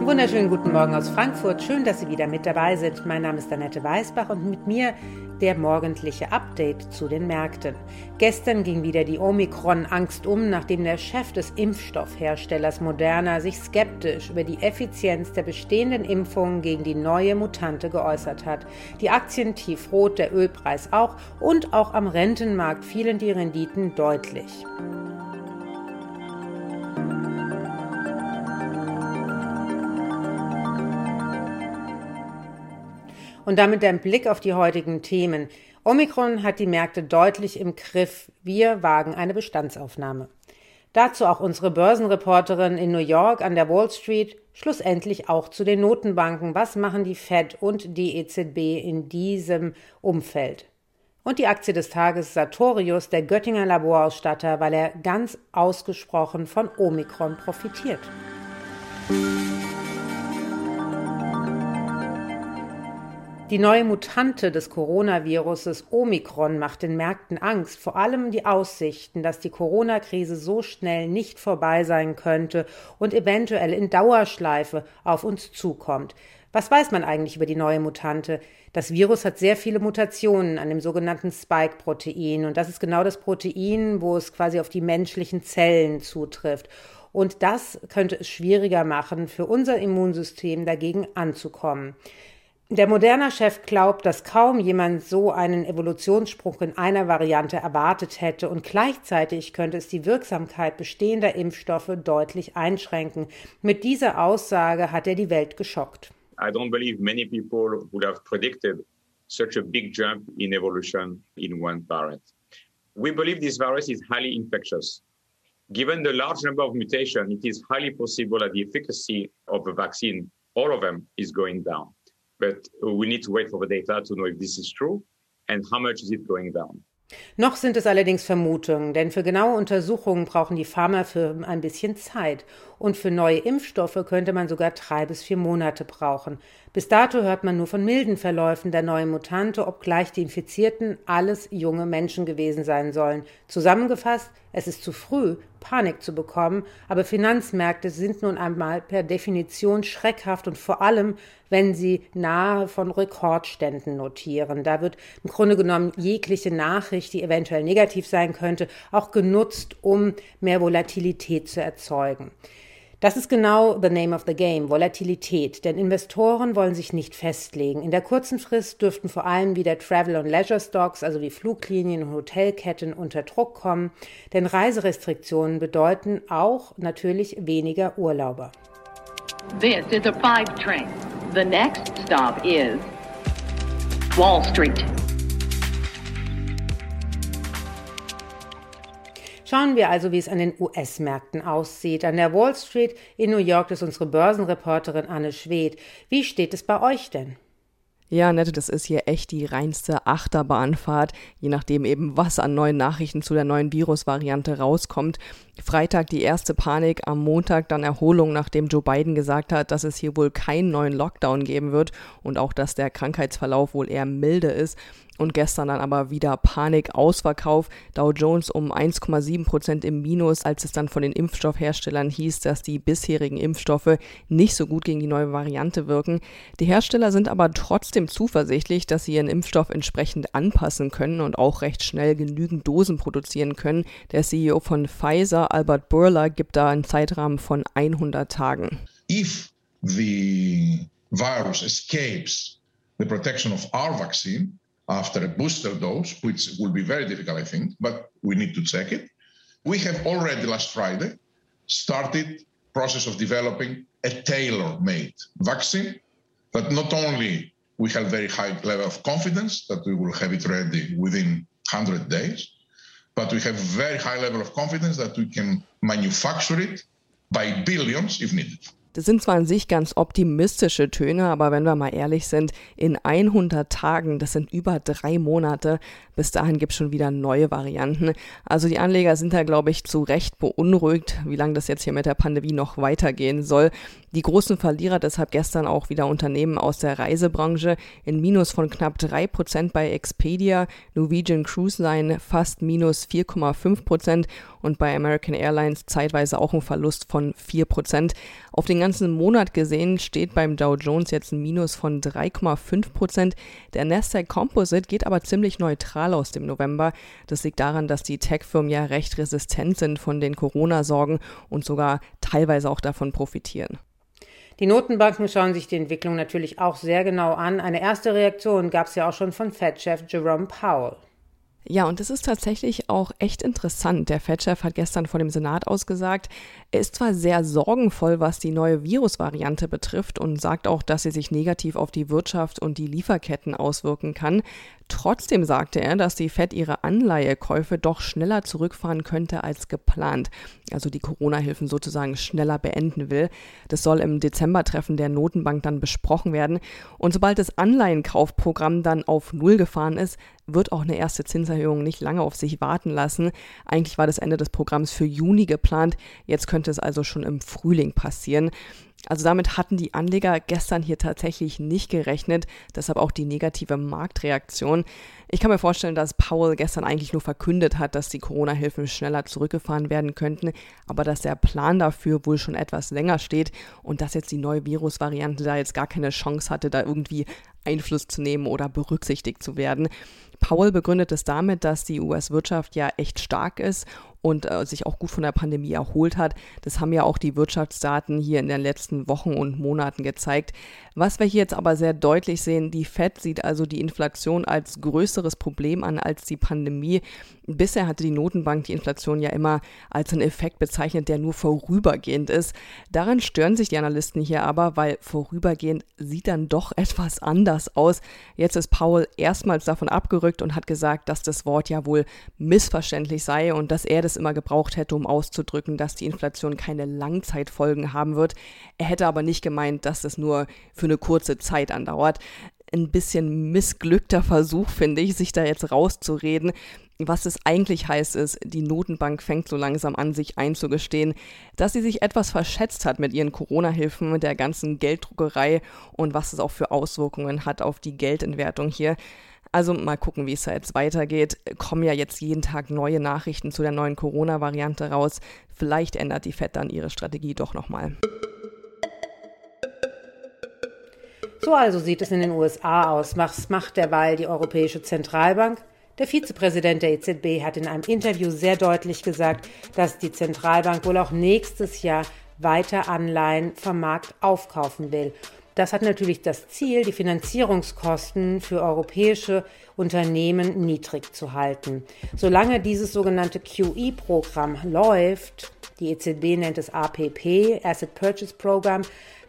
Wunderschönen guten Morgen aus Frankfurt. Schön, dass Sie wieder mit dabei sind. Mein Name ist Annette Weißbach und mit mir der morgendliche Update zu den Märkten. Gestern ging wieder die Omikron-Angst um, nachdem der Chef des Impfstoffherstellers Moderna sich skeptisch über die Effizienz der bestehenden Impfungen gegen die neue Mutante geäußert hat. Die Aktien tiefrot, der Ölpreis auch und auch am Rentenmarkt fielen die Renditen deutlich. Und damit ein Blick auf die heutigen Themen. Omikron hat die Märkte deutlich im Griff. Wir wagen eine Bestandsaufnahme. Dazu auch unsere Börsenreporterin in New York an der Wall Street. Schlussendlich auch zu den Notenbanken. Was machen die Fed und die EZB in diesem Umfeld? Und die Aktie des Tages Sartorius, der Göttinger Laborausstatter, weil er ganz ausgesprochen von Omikron profitiert. Die neue Mutante des Coronaviruses Omikron macht den Märkten Angst, vor allem die Aussichten, dass die Corona-Krise so schnell nicht vorbei sein könnte und eventuell in Dauerschleife auf uns zukommt. Was weiß man eigentlich über die neue Mutante? Das Virus hat sehr viele Mutationen an dem sogenannten Spike-Protein und das ist genau das Protein, wo es quasi auf die menschlichen Zellen zutrifft. Und das könnte es schwieriger machen, für unser Immunsystem dagegen anzukommen. Der Moderna-Chef glaubt, dass kaum jemand so einen Evolutionssprung in einer Variante erwartet hätte und gleichzeitig könnte es die Wirksamkeit bestehender Impfstoffe deutlich einschränken. Mit dieser Aussage hat er die Welt geschockt. I don't believe many people would have predicted such a big jump in evolution in one variant. We believe this virus is highly infectious. Given the large number of mutations, it is highly possible that the efficacy of the vaccine, all of them, is going down. But we need to wait for the data to know if this is true and how much is it going down. Noch sind es allerdings Vermutungen, denn für genaue Untersuchungen brauchen die Pharmafirmen ein bisschen Zeit. Und für neue Impfstoffe könnte man sogar drei bis vier Monate brauchen. Bis dato hört man nur von milden Verläufen der neuen Mutante, obgleich die Infizierten alles junge Menschen gewesen sein sollen. Zusammengefasst, es ist zu früh, Panik zu bekommen, aber Finanzmärkte sind nun einmal per Definition schreckhaft und vor allem, wenn sie nahe von Rekordständen notieren. Da wird im Grunde genommen jegliche Nachricht, die eventuell negativ sein könnte, auch genutzt, um mehr Volatilität zu erzeugen. Das ist genau the name of the game, Volatilität, denn Investoren wollen sich nicht festlegen. In der kurzen Frist dürften vor allem wieder Travel- und Leisure-Stocks, also wie Fluglinien und Hotelketten, unter Druck kommen, denn Reiserestriktionen bedeuten auch natürlich weniger Urlauber. This is a five train. The next stop is Wall Street. Schauen wir also, wie es an den US-Märkten aussieht. An der Wall Street in New York ist unsere Börsenreporterin Anne Schwed. Wie steht es bei euch denn? Ja, Nette, das ist hier echt die reinste Achterbahnfahrt, je nachdem eben, was an neuen Nachrichten zu der neuen Virusvariante rauskommt. Freitag die erste Panik, am Montag dann Erholung, nachdem Joe Biden gesagt hat, dass es hier wohl keinen neuen Lockdown geben wird und auch, dass der Krankheitsverlauf wohl eher milde ist und gestern dann aber wieder Panik, Ausverkauf. Dow Jones um 1,7 Prozent im Minus, als es dann von den Impfstoffherstellern hieß, dass die bisherigen Impfstoffe nicht so gut gegen die neue Variante wirken. Die Hersteller sind aber trotzdem zuversichtlich, dass sie ihren Impfstoff entsprechend anpassen können und auch recht schnell genügend Dosen produzieren können. Der CEO von Pfizer, Albert Burla, gibt da einen Zeitrahmen von 100 Tagen. If the virus escapes the protection of our vaccine, after a booster dose, which will be very difficult, I think, but we need to check it. We have already last Friday started process of developing a tailor-made vaccine that not only we have very high level of confidence that we will have it ready within 100 days, but we have very high level of confidence that we can manufacture it by billions if needed. Das sind zwar an sich ganz optimistische Töne, aber wenn wir mal ehrlich sind, in 100 Tagen, das sind über drei Monate, bis dahin gibt es schon wieder neue Varianten. Also die Anleger sind da, glaube ich, zu Recht beunruhigt, wie lange das jetzt hier mit der Pandemie noch weitergehen soll. Die großen Verlierer deshalb gestern auch wieder Unternehmen aus der Reisebranche in Minus von knapp 3% bei Expedia, Norwegian Cruise Line fast minus 4,5% und bei American Airlines zeitweise auch ein Verlust von 4%. Auf den ganzen Monat gesehen steht beim Dow Jones jetzt ein Minus von 3,5%. Der Nasdaq Composite geht aber ziemlich neutral aus dem November. Das liegt daran, dass die Tech-Firmen ja recht resistent sind von den Corona-Sorgen und sogar teilweise auch davon profitieren. Die Notenbanken schauen sich die Entwicklung natürlich auch sehr genau an. Eine erste Reaktion gab es ja auch schon von Fed-Chef Jerome Powell. Ja, und das ist tatsächlich auch echt interessant. Der Fed-Chef hat gestern vor dem Senat ausgesagt, er ist zwar sehr sorgenvoll, was die neue Virusvariante betrifft und sagt auch, dass sie sich negativ auf die Wirtschaft und die Lieferketten auswirken kann. Trotzdem sagte er, dass die Fed ihre Anleihekäufe doch schneller zurückfahren könnte als geplant, also die Corona-Hilfen sozusagen schneller beenden will. Das soll im Dezember-Treffen der Notenbank dann besprochen werden. Und sobald das Anleihenkaufprogramm dann auf Null gefahren ist, wird auch eine erste Zinserhöhung nicht lange auf sich warten lassen. Eigentlich war das Ende des Programms für Juni geplant, jetzt könnte es also schon im Frühling passieren. Also damit hatten die Anleger gestern hier tatsächlich nicht gerechnet, deshalb auch die negative Marktreaktion. Ich kann mir vorstellen, dass Powell gestern eigentlich nur verkündet hat, dass die Corona-Hilfen schneller zurückgefahren werden könnten, aber dass der Plan dafür wohl schon etwas länger steht und dass jetzt die neue Virusvariante da jetzt gar keine Chance hatte, da irgendwie Einfluss zu nehmen oder berücksichtigt zu werden. Powell begründet es damit, dass die US-Wirtschaft ja echt stark ist und äh, sich auch gut von der Pandemie erholt hat. Das haben ja auch die Wirtschaftsdaten hier in den letzten Wochen und Monaten gezeigt. Was wir hier jetzt aber sehr deutlich sehen, die Fed sieht also die Inflation als größeres Problem an als die Pandemie. Bisher hatte die Notenbank die Inflation ja immer als einen Effekt bezeichnet, der nur vorübergehend ist. Daran stören sich die Analysten hier aber, weil vorübergehend sieht dann doch etwas anders aus. Jetzt ist Paul erstmals davon abgerückt und hat gesagt, dass das Wort ja wohl missverständlich sei und dass er das immer gebraucht hätte, um auszudrücken, dass die Inflation keine Langzeitfolgen haben wird. Er hätte aber nicht gemeint, dass das nur für eine kurze Zeit andauert ein bisschen missglückter Versuch, finde ich, sich da jetzt rauszureden. Was es eigentlich heißt, ist, die Notenbank fängt so langsam an, sich einzugestehen, dass sie sich etwas verschätzt hat mit ihren Corona-Hilfen, mit der ganzen Gelddruckerei und was es auch für Auswirkungen hat auf die Geldentwertung hier. Also mal gucken, wie es da jetzt weitergeht. Kommen ja jetzt jeden Tag neue Nachrichten zu der neuen Corona-Variante raus. Vielleicht ändert die FED dann ihre Strategie doch nochmal. So also sieht es in den USA aus. Was macht derweil die Europäische Zentralbank? Der Vizepräsident der EZB hat in einem Interview sehr deutlich gesagt, dass die Zentralbank wohl auch nächstes Jahr weiter Anleihen vom Markt aufkaufen will. Das hat natürlich das Ziel, die Finanzierungskosten für europäische Unternehmen niedrig zu halten. Solange dieses sogenannte QE-Programm läuft, die EZB nennt es APP, Asset Purchase Program,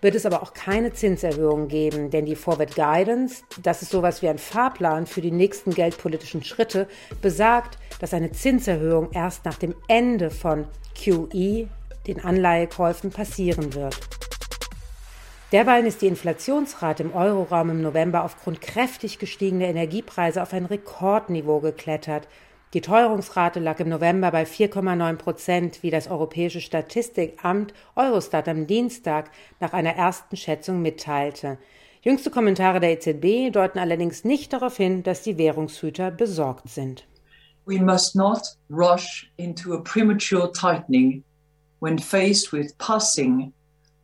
wird es aber auch keine Zinserhöhung geben, denn die Forward Guidance, das ist sowas wie ein Fahrplan für die nächsten geldpolitischen Schritte, besagt, dass eine Zinserhöhung erst nach dem Ende von QE, den Anleihekäufen, passieren wird. Derweil ist die Inflationsrate im Euroraum im November aufgrund kräftig gestiegener Energiepreise auf ein Rekordniveau geklettert. Die Teuerungsrate lag im November bei 4,9 Prozent, wie das Europäische Statistikamt Eurostat am Dienstag nach einer ersten Schätzung mitteilte. Jüngste Kommentare der EZB deuten allerdings nicht darauf hin, dass die Währungshüter besorgt sind. We must not rush into a premature tightening when faced with passing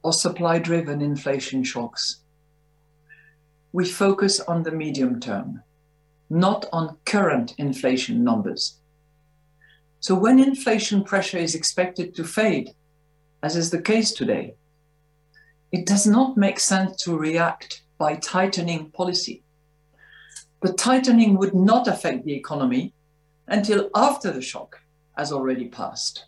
or supply driven inflation shocks. We focus on the medium term. not on current inflation numbers. So when inflation pressure is expected to fade, as is the case today, it does not make sense to react by tightening policy. The tightening would not affect the economy until after the shock has already passed.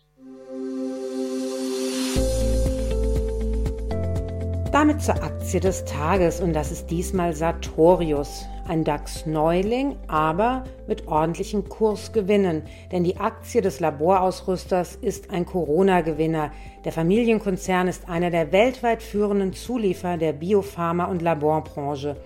Damit zur Aktie des Tages und das ist diesmal Sartorius. ein DAX-Neuling, aber mit ordentlichen Kursgewinnen. Denn die Aktie des Laborausrüsters ist ein Corona-Gewinner. Der Familienkonzern ist einer der weltweit führenden Zulieferer der Biopharma- und Laborbranche.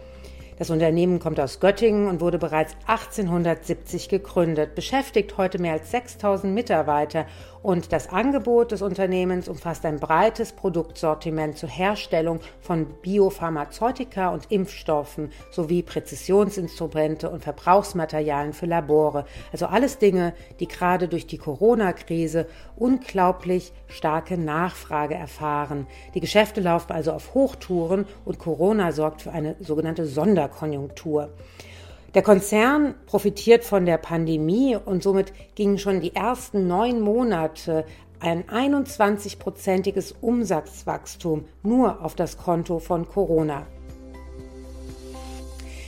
Das Unternehmen kommt aus Göttingen und wurde bereits 1870 gegründet, beschäftigt heute mehr als 6000 Mitarbeiter und das Angebot des Unternehmens umfasst ein breites Produktsortiment zur Herstellung von Biopharmazeutika und Impfstoffen sowie Präzisionsinstrumente und Verbrauchsmaterialien für Labore. Also alles Dinge, die gerade durch die Corona-Krise unglaublich starke Nachfrage erfahren. Die Geschäfte laufen also auf Hochtouren und Corona sorgt für eine sogenannte Sonderkonjunktur. Der Konzern profitiert von der Pandemie und somit gingen schon die ersten neun Monate ein 21-prozentiges Umsatzwachstum nur auf das Konto von Corona.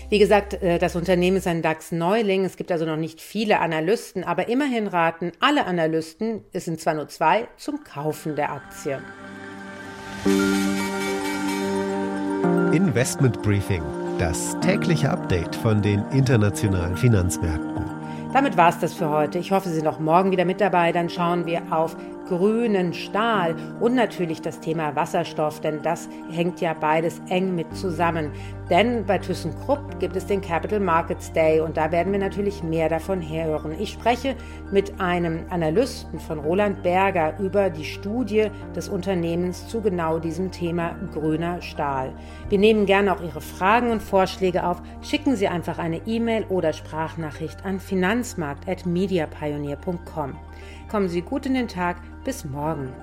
Wie gesagt, äh, das Unternehmen ist ein DAX-Neuling. Es gibt also noch nicht viele Analysten, aber immerhin raten alle Analysten, es sind zwar nur zwei, zum Kaufen der Aktie. Investment Briefing das tägliche Update von den internationalen Finanzmärkten. Damit war es das für heute. Ich hoffe, Sie sind auch morgen wieder mit dabei. Dann schauen wir auf grünen Stahl und natürlich das Thema Wasserstoff, denn das hängt ja beides eng mit zusammen. Denn bei ThyssenKrupp gibt es den Capital Markets Day und da werden wir natürlich mehr davon hören. Ich spreche mit einem Analysten von Roland Berger über die Studie des Unternehmens zu genau diesem Thema grüner Stahl. Wir nehmen gerne auch Ihre Fragen und Vorschläge auf. Schicken Sie einfach eine E-Mail oder Sprachnachricht an finanzmarkt.mediapioneer.com. Kommen Sie gut in den Tag. Bis morgen.